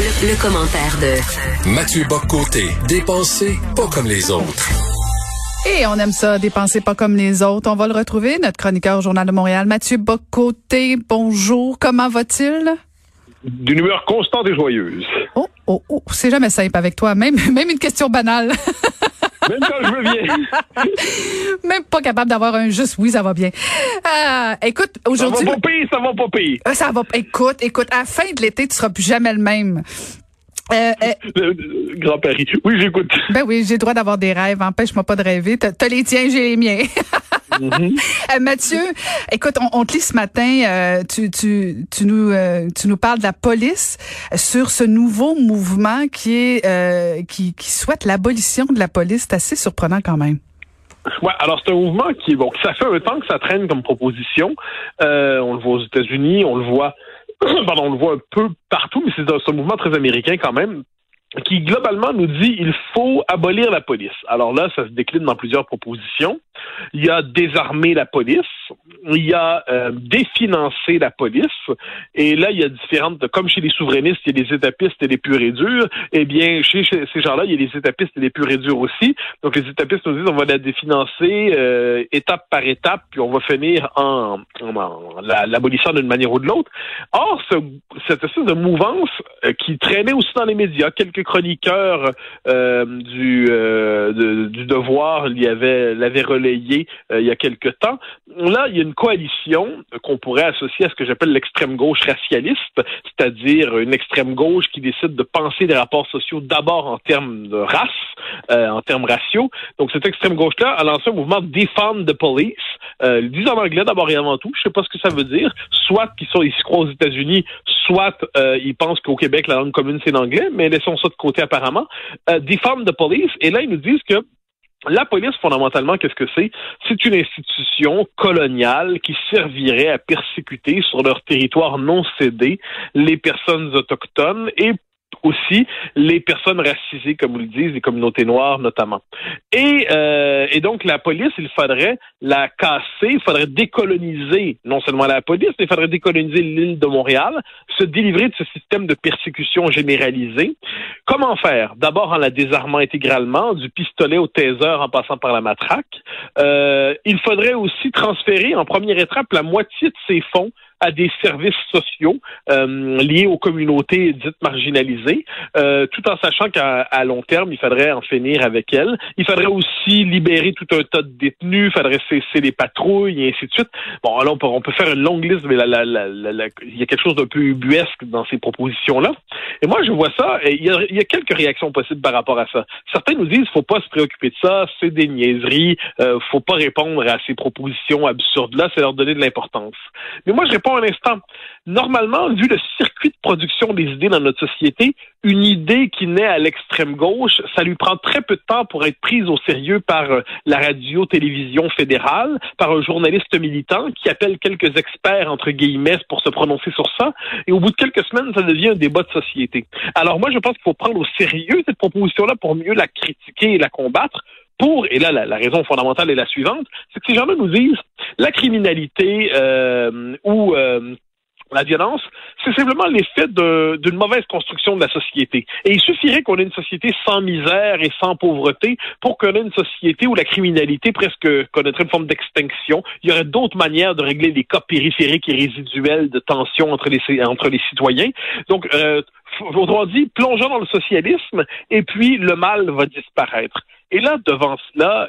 Le, le commentaire de Mathieu Boccoté, dépensé pas comme les autres. Et on aime ça, dépenser pas comme les autres. On va le retrouver, notre chroniqueur au Journal de Montréal, Mathieu Bocoté. Bonjour, comment va-t-il? D'une humeur constante et joyeuse. Oh, oh, oh, c'est jamais simple avec toi. Même, même une question banale. Même quand je veux bien. même pas capable d'avoir un juste oui, ça va bien. Euh, écoute, Ça aujourd'hui. va pas pire, ça va pas pire. Euh, Ça va. Écoute, écoute, à la fin de l'été, tu seras plus jamais le même. Euh, euh, le Grand Paris. Oui, j'écoute. ben oui, j'ai le droit d'avoir des rêves. Empêche-moi pas de rêver. T'as t'as les tiens, j'ai les miens. Euh, Mathieu, écoute, on, on te lit ce matin, euh, tu, tu, tu, nous, euh, tu nous parles de la police sur ce nouveau mouvement qui est euh, qui, qui souhaite l'abolition de la police. C'est assez surprenant quand même. Ouais, alors c'est un mouvement qui est bon. Ça fait un temps que ça traîne comme proposition. Euh, on le voit aux États-Unis, on le voit, pardon, on le voit un peu partout, mais c'est un, un mouvement très américain quand même qui globalement nous dit il faut abolir la police. Alors là, ça se décline dans plusieurs propositions. Il y a désarmer la police, il y a euh, définancer la police, et là, il y a différentes, comme chez les souverainistes, il y a des étapistes et des purs durs, eh bien, chez, ces gens-là, il y a des étapistes et des purs durs aussi. Donc, les étapistes nous disent on va la définancer euh, étape par étape, puis on va finir en, en, en la- l'abolissant d'une manière ou de l'autre. Or, ce, cette espèce de mouvance euh, qui traînait aussi dans les médias, quelques chroniqueurs euh, du, euh, du devoir l'y avait, l'avaient relayé euh, il y a quelque temps. Là, il y a une coalition qu'on pourrait associer à ce que j'appelle l'extrême gauche racialiste, c'est-à-dire une extrême gauche qui décide de penser des rapports sociaux d'abord en termes de race, en termes raciaux. Donc, cette extrême gauche-là a lancé un mouvement Defund the Police. Ils disent en anglais d'abord et avant tout. Je sais pas ce que ça veut dire. Soit qu'ils se croient aux États-Unis, soit euh, ils pensent qu'au Québec, la langue commune, c'est l'anglais, mais laissons ça de côté apparemment. Euh, Defund the Police. Et là, ils nous disent que la police, fondamentalement, qu'est-ce que c'est? C'est une institution coloniale qui servirait à persécuter sur leur territoire non cédé les personnes autochtones et aussi les personnes racisées, comme vous le disent, les communautés noires notamment. Et, euh, et donc, la police, il faudrait la casser, il faudrait décoloniser non seulement la police, mais il faudrait décoloniser l'île de Montréal, se délivrer de ce système de persécution généralisée. Comment faire? D'abord en la désarmant intégralement, du pistolet au taser en passant par la matraque. Euh, il faudrait aussi transférer en première étape la moitié de ces fonds à des services sociaux euh, liés aux communautés dites marginalisées, euh, tout en sachant qu'à long terme, il faudrait en finir avec elles. Il faudrait aussi libérer tout un tas de détenus, il faudrait cesser les patrouilles et ainsi de suite. Bon, là, on peut, on peut faire une longue liste, mais la, la- la- il y a quelque chose d'un peu ubuesque dans ces propositions-là. Et moi, je vois ça, et il y, a, il y a quelques réactions possibles par rapport à ça. Certains nous disent, faut pas se préoccuper de ça, c'est des niaiseries, euh, faut pas répondre à ces propositions absurdes-là, c'est leur donner de l'importance. Mais moi, je réponds un instant. Normalement, vu le circuit de production des idées dans notre société, une idée qui naît à l'extrême gauche, ça lui prend très peu de temps pour être prise au sérieux par euh, la radio-télévision fédérale, par un journaliste militant qui appelle quelques experts, entre guillemets, pour se prononcer sur ça. Et au bout de quelques semaines, ça devient un débat de société. Alors moi, je pense qu'il faut prendre au sérieux cette proposition-là pour mieux la critiquer et la combattre pour, et là, la, raison fondamentale est la suivante, c'est que ces gens-là nous disent la criminalité euh, ou euh, la violence, c'est simplement l'effet d'une mauvaise construction de la société. Et il suffirait qu'on ait une société sans misère et sans pauvreté pour qu'on ait une société où la criminalité presque connaîtrait une forme d'extinction. Il y aurait d'autres manières de régler les cas périphériques et résiduels de tension entre les, entre les citoyens. Donc, euh, autrement dit, plongeons dans le socialisme et puis le mal va disparaître. Et là, devant cela,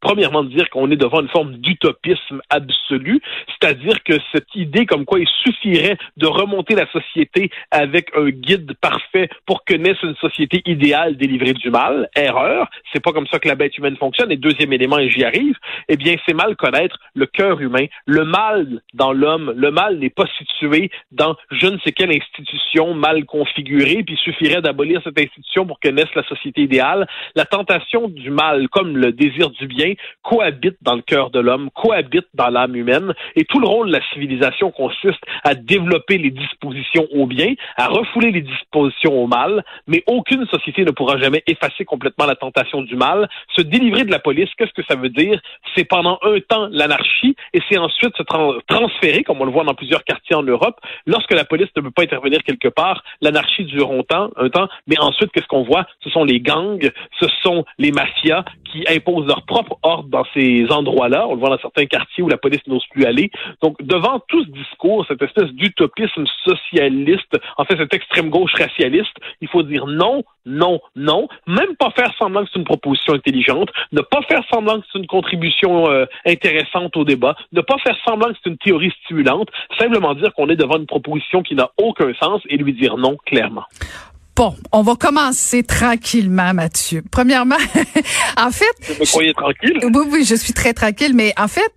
premièrement dire qu'on est devant une forme d'utopisme absolu, c'est-à-dire que cette idée comme quoi il suffirait de remonter la société avec un guide parfait pour que naisse une société idéale délivrée du mal, erreur, c'est pas comme ça que la bête humaine fonctionne. Et deuxième élément, et j'y arrive, eh bien, c'est mal connaître le cœur humain. Le mal dans l'homme, le mal n'est pas situé dans je ne sais quelle institution mal configurée, puis il suffirait d'abolir cette institution pour que naisse la société idéale. La tentation du mal comme le désir du bien cohabitent dans le cœur de l'homme, cohabitent dans l'âme humaine, et tout le rôle de la civilisation consiste à développer les dispositions au bien, à refouler les dispositions au mal, mais aucune société ne pourra jamais effacer complètement la tentation du mal. Se délivrer de la police, qu'est-ce que ça veut dire? C'est pendant un temps l'anarchie, et c'est ensuite se transférer, comme on le voit dans plusieurs quartiers en Europe, lorsque la police ne peut pas intervenir quelque part, l'anarchie dure un un temps, mais ensuite, qu'est-ce qu'on voit? Ce sont les gangs, ce sont les mafias qui imposent leur propre ordre dans ces endroits-là. On le voit dans certains quartiers où la police n'ose plus aller. Donc, devant tout ce discours, cette espèce d'utopisme socialiste, en fait, cette extrême gauche racialiste, il faut dire non, non, non. Même pas faire semblant que c'est une proposition intelligente, ne pas faire semblant que c'est une contribution euh, intéressante au débat, ne pas faire semblant que c'est une théorie stimulante, simplement dire qu'on est devant une proposition qui n'a aucun sens et lui dire non clairement. Bon, on va commencer tranquillement, Mathieu. Premièrement, en fait... Vous me croyez tranquille? Oui, oui, je suis très tranquille, mais en fait,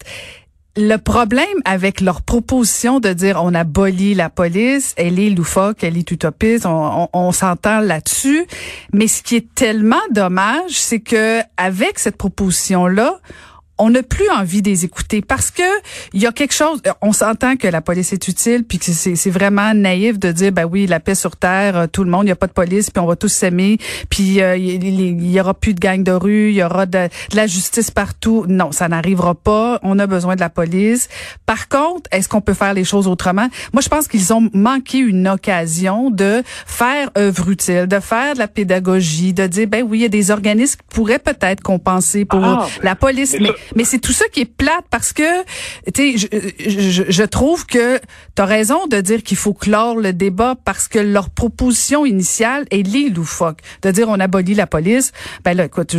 le problème avec leur proposition de dire on abolit la police, elle est loufoque, elle est utopiste, on, on s'entend là-dessus. Mais ce qui est tellement dommage, c'est que avec cette proposition-là, on n'a plus envie de les écouter parce que il y a quelque chose. On s'entend que la police est utile, puis que c'est vraiment naïf de dire ben oui la paix sur terre, euh, tout le monde, il y a pas de police, puis on va tous s'aimer, puis euh, il y, aura plus de gangs de rue, il y aura de, la justice partout. Non, ça n'arrivera pas. On a besoin de la police. Par contre, est-ce qu'on peut faire les choses autrement? Moi, je pense qu'ils ont manqué une occasion de faire œuvre utile, de faire de la pédagogie, de dire ben oui, il y a des organismes qui pourraient peut-être compenser pour ah, la police, mais mais c'est tout ça qui est plate parce que, tu sais, je, je, trouve que tu as raison de dire qu'il faut clore le débat parce que leur proposition initiale est les loufoque. De dire on abolit la police, ben là, écoute,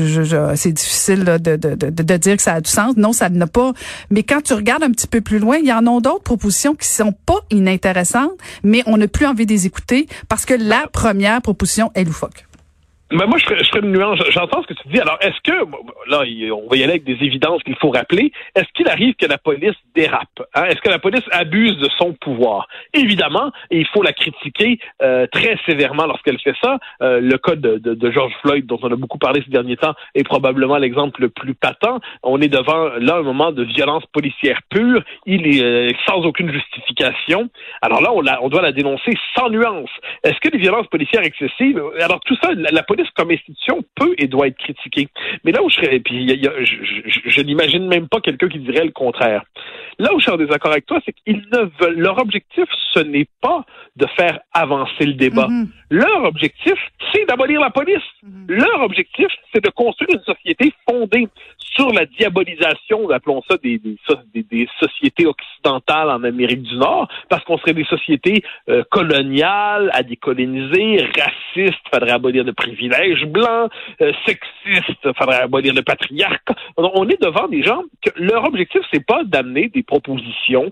c'est difficile de, de, de, de, dire que ça a du sens. Non, ça n'a pas. Mais quand tu regardes un petit peu plus loin, il y en a d'autres propositions qui sont pas inintéressantes, mais on n'a plus envie de les écouter parce que la première proposition est loufoque. Mais moi, je ferais, je ferais une nuance. J'entends ce que tu dis. Alors, est-ce que, là, on va y aller avec des évidences qu'il faut rappeler, est-ce qu'il arrive que la police dérape? Hein? Est-ce que la police abuse de son pouvoir? Évidemment, et il faut la critiquer euh, très sévèrement lorsqu'elle fait ça. Euh, le cas de, de, George Floyd, dont on a beaucoup parlé ces derniers temps, est probablement l'exemple le plus patent. On est devant, là, un moment de violence policière pure. Il est euh, sans aucune justification. Alors là, on, la, on doit la dénoncer sans nuance. Est-ce que les violences policières excessives, alors tout ça, la police comme institution peut et doit être critiquée. Mais là où je serais, puis je, n'imagine même pas quelqu'un qui dirait le contraire. Là où je suis en désaccord avec toi, c'est qu'ils ne veulent, leur objectif, ce n'est pas de faire avancer le débat. Mm-hmm. Leur objectif, c'est d'abolir la police. Mm-hmm. Leur objectif, c'est de construire une société fondée sur la diabolisation, appelons ça des, des, sociétés occidentales en Amérique du Nord, parce qu'on serait des sociétés euh, coloniales, à décoloniser, racistes, faudrait abolir le privilège blanc, euh, sexiste, faudrait abolir le patriarcat. On est devant des gens que leur objectif, c'est pas d'amener des propositions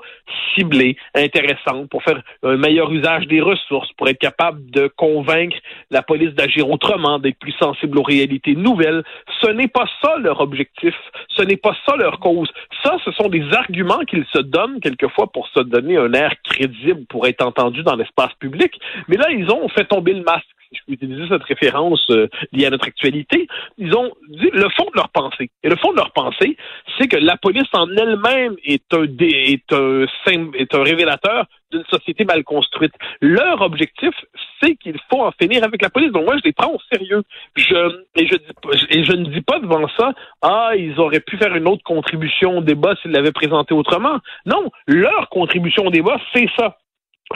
ciblées, intéressantes, pour faire un meilleur usage des ressources, pour être capable de convaincre la police d'agir autrement, d'être plus sensible aux réalités nouvelles. Ce n'est pas ça leur objectif. Ce n'est pas ça leur cause. Ça, ce sont des arguments qu'ils se donnent quelquefois pour se donner un air crédible, pour être entendu dans l'espace public. Mais là, ils ont fait tomber le masque je peux utiliser cette référence euh, liée à notre actualité, ils ont dit le fond de leur pensée. Et le fond de leur pensée, c'est que la police en elle-même est un, est un, est un révélateur d'une société mal construite. Leur objectif, c'est qu'il faut en finir avec la police. Donc moi, je les prends au sérieux. Je, et, je et je ne dis pas devant ça, ah, ils auraient pu faire une autre contribution au débat s'ils l'avaient présenté autrement. Non, leur contribution au débat, c'est ça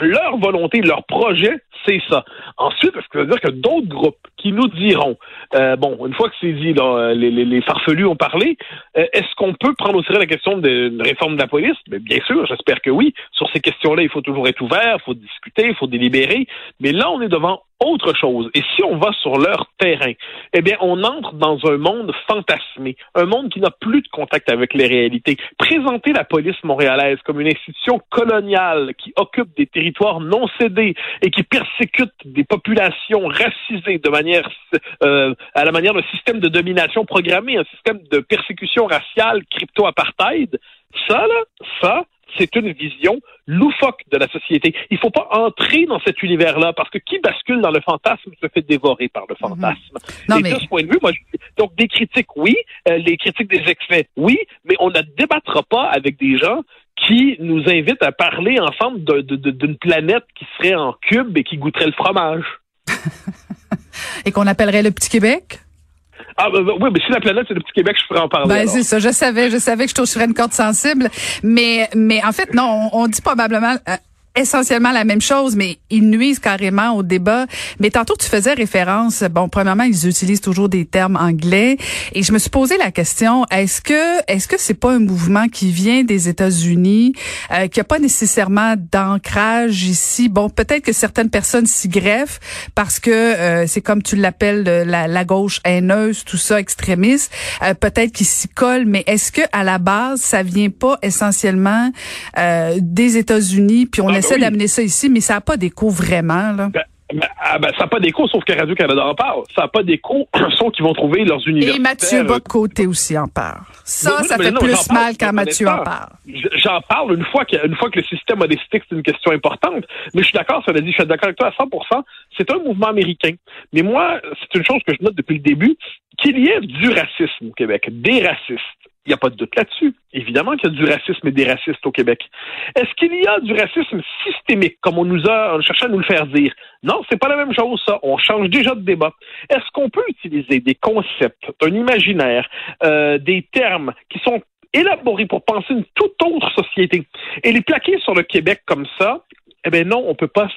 leur volonté, leur projet, c'est ça. Ensuite, que ça veut dire que d'autres groupes qui nous diront, euh, bon, une fois que c'est dit, les, les, farfelus ont parlé, euh, est-ce qu'on peut prendre au sérieux la question d'une réforme de la police? Mais bien sûr, j'espère que oui. Sur ces questions-là, il faut toujours être ouvert, il faut discuter, il faut délibérer. Mais là, on est devant autre chose. Et si on va sur leur terrain, eh bien, on entre dans un monde fantasmé, un monde qui n'a plus de contact avec les réalités. Présenter la police montréalaise comme une institution coloniale qui occupe des territoires non cédés et qui persécute des populations racisées de manière euh, à la manière d'un système de domination programmé, un système de persécution raciale crypto-apartheid, ça, là, ça, c'est une vision loufoque de la société. Il ne faut pas entrer dans cet univers-là parce que qui bascule dans le fantasme se fait dévorer par le mhm. fantasme. Et de ce point de vue, moi, donc des critiques, oui, euh, les critiques des excès, oui, mais on ne débattra pas avec des gens qui nous invitent à parler ensemble d'une planète qui serait en cube et qui goûterait le fromage. et qu'on appellerait le Petit Québec? Ah, ben, oui, mais si la planète, c'est le petit Québec, je pourrais en parler. Ben, c'est ça. Je savais, je savais que je toucherais une corde sensible. Mais, mais en fait, non, on, on dit probablement, euh, essentiellement la même chose, mais ils nuisent carrément au débat. Mais tantôt, tu faisais référence, bon, premièrement, ils utilisent toujours des termes anglais. Et je me suis posé la question, est-ce que est-ce que c'est pas un mouvement qui vient des États-Unis, euh, qui a pas nécessairement d'ancrage ici? Bon, peut-être que certaines personnes s'y greffent parce que euh, c'est comme tu l'appelles la, la, gauche haineuse, tout ça, extrémiste. Euh, peut-être qu'ils s'y collent, mais est-ce que à la base, ça vient pas essentiellement euh, des États-Unis, puis on ah, essaie d'amener ça ici, mais ça n'a pas d'écho vraiment. Là. Ben, ben, ah, ben, ça n'a pas d'écho, sauf que Radio-Canada en parle. Ça n'a pas d'écho, sauf qu'ils vont trouver leurs universités. Et Mathieu Bocoté aussi en parle. Ça, ça fait plus mal quand Mathieu en parle. J'en parle une fois, que, une fois que le système a décidé que c'est une question importante. Mais je suis d'accord, ça l'a dit, je suis d'accord avec toi à 100 C'est un mouvement américain. Mais moi, c'est une chose que je note depuis le début, qu'il y ait du racisme au Québec, des racistes il n'y a pas de doute là-dessus. Évidemment qu'il y a du racisme et des racistes au Québec. Est-ce qu'il y a du racisme systémique, comme on nous a cherché à nous le faire dire? Non, c'est pas la même chose, ça. On change déjà de débat. Est-ce qu'on peut utiliser des concepts, un imaginaire, euh, des termes qui sont élaborés pour penser une toute autre société et les plaquer sur le Québec comme ça, eh bien non, on peut pas.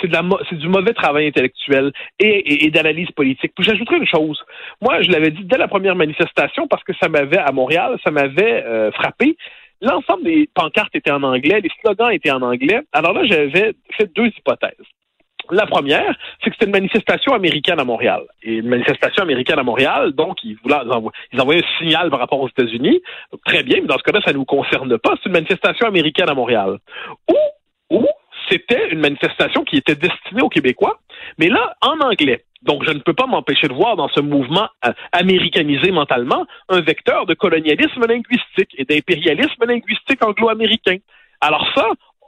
C'est du mauvais travail intellectuel et, d'analyse politique. Puis j'ajouterais une chose. Moi, je l'avais dit dès la première manifestation parce que ça m'avait à Montréal, ça m'avait euh, frappé. L'ensemble des pancartes étaient en anglais, les slogans étaient en anglais. Alors là, j'avais fait deux hypothèses. La première, c'est que c'était une manifestation américaine à Montréal. Et une manifestation américaine à Montréal, donc ils, voulaient, ils envoyaient un signal par rapport aux États-Unis. Très bien, mais dans ce cas-là, ça ne nous concerne pas. C'est une manifestation américaine à Montréal. Ou, ou c'était une manifestation qui était destinée aux Québécois, mais là, en anglais. Donc, je ne peux pas m'empêcher de voir dans ce mouvement euh, américanisé mentalement un vecteur de colonialisme linguistique et d'impérialisme linguistique anglo-américain. Alors ça,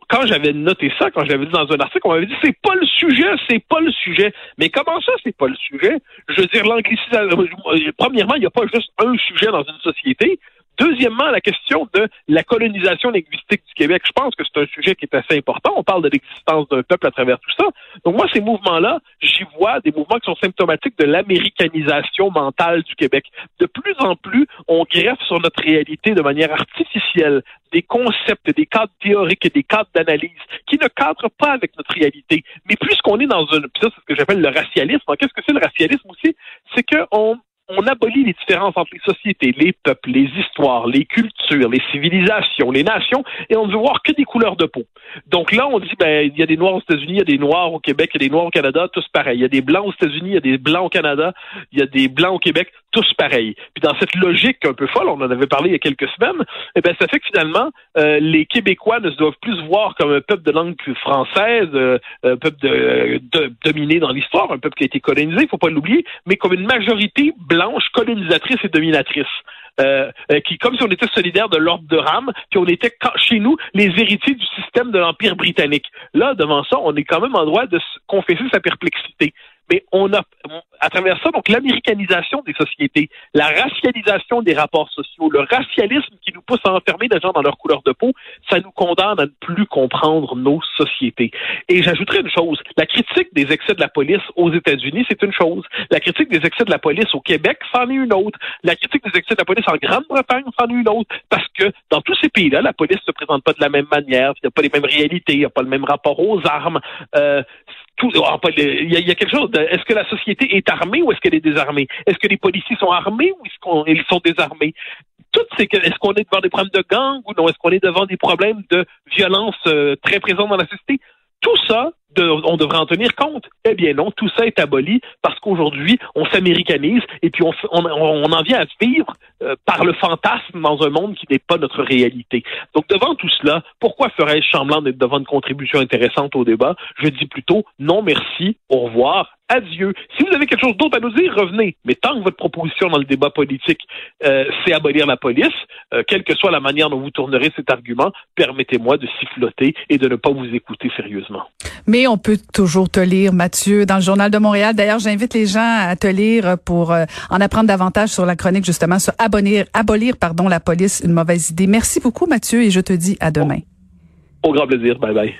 quand j'avais noté ça, quand je l'avais dit dans un article, on m'avait dit c'est pas le sujet, c'est pas le sujet. Mais comment ça, c'est pas le sujet? Je veux dire, l'anglicisation. Euh, premièrement, il n'y a pas juste un sujet dans une société. Deuxièmement, la question de la colonisation linguistique du Québec. Je pense que c'est un sujet qui est assez important. On parle de l'existence d'un peuple à travers tout ça. Donc moi, ces mouvements-là, j'y vois des mouvements qui sont symptomatiques de l'américanisation mentale du Québec. De plus en plus, on greffe sur notre réalité de manière artificielle des concepts, des cadres théoriques et des cadres d'analyse qui ne cadrent pas avec notre réalité. Mais puisqu'on est dans un, ça c'est ce que j'appelle le racialisme. Qu'est-ce que c'est le racialisme aussi? C'est qu'on on abolit les différences entre les sociétés, les peuples, les histoires, les cultures, les civilisations, les nations, et on ne veut voir que des couleurs de peau. Donc là, on dit, ben, il y a des Noirs aux États-Unis, il y a des Noirs au Québec, il y a des Noirs au Canada, tous pareils. Il y a des Blancs aux États-Unis, il y a des Blancs au Canada, il y a des Blancs au Québec, tous pareils. Puis dans cette logique un peu folle, on en avait parlé il y a quelques semaines, eh ben, ça fait que finalement, euh, les Québécois ne se doivent plus voir comme un peuple de langue française, euh, un peuple de, de, dominé dans l'histoire, un peuple qui a été colonisé, il faut pas l'oublier, mais comme une majorité blanche colonisatrice et dominatrice. Euh, euh, qui, comme si on était solidaire de l'ordre de Rame, puis on était chez nous les héritiers du système de l'Empire britannique. Là, devant ça, on est quand même en droit de confesser sa perplexité. Mais on a, à travers ça, donc l'américanisation des sociétés, la racialisation des rapports sociaux, le racialisme qui nous pousse à enfermer des gens dans leur couleur de peau, ça nous condamne à ne plus comprendre nos sociétés. Et j'ajouterais une chose, la critique des excès de la police aux États-Unis, c'est une chose. La critique des excès de la police au Québec, c'en est une autre. La critique des excès de la police en Grande-Bretagne, c'en est une autre. Parce que dans tous ces pays-là, la police ne se présente pas de la même manière, il n'y a pas les mêmes réalités, il n'y a pas le même rapport aux armes. Euh, tout, ah, il y, a, quelque chose. Est-ce que la société est armée ou est-ce qu'elle est désarmée? Est-ce que les policiers sont armés ou est-ce qu'ils sont désarmés? Toutes ces, est-ce qu'on est devant des problèmes de gang ou non? Est-ce qu'on est devant des problèmes de violence euh, très présents dans la société? Tout ça, on devrait en tenir compte. Eh bien non, tout ça est aboli parce qu'aujourd'hui, on s'américanise et puis on, en vient à vivre euh, par le fantasme dans un monde qui n'est pas notre réalité. Donc devant tout cela, pourquoi ferais-je semblant d'être devant une contribution intéressante au débat? Je dis plutôt non merci, au revoir, adieu. Si vous avez quelque chose d'autre à nous dire, revenez. Mais tant que votre proposition dans le débat politique, euh, c'est abolir la police, euh, quelle que soit la manière dont vous tournerez cet argument, permettez-moi de siffloter et de ne pas vous écouter sérieusement. Mais on peut toujours te lire, Mathieu, dans le Journal de Montréal. D'ailleurs, j'invite les gens à te lire pour euh, en apprendre davantage sur la chronique, justement, sur abolir, abolir pardon, la police, une mauvaise idée. Merci beaucoup, Mathieu, et je te dis à demain. Au grand plaisir. Bye bye.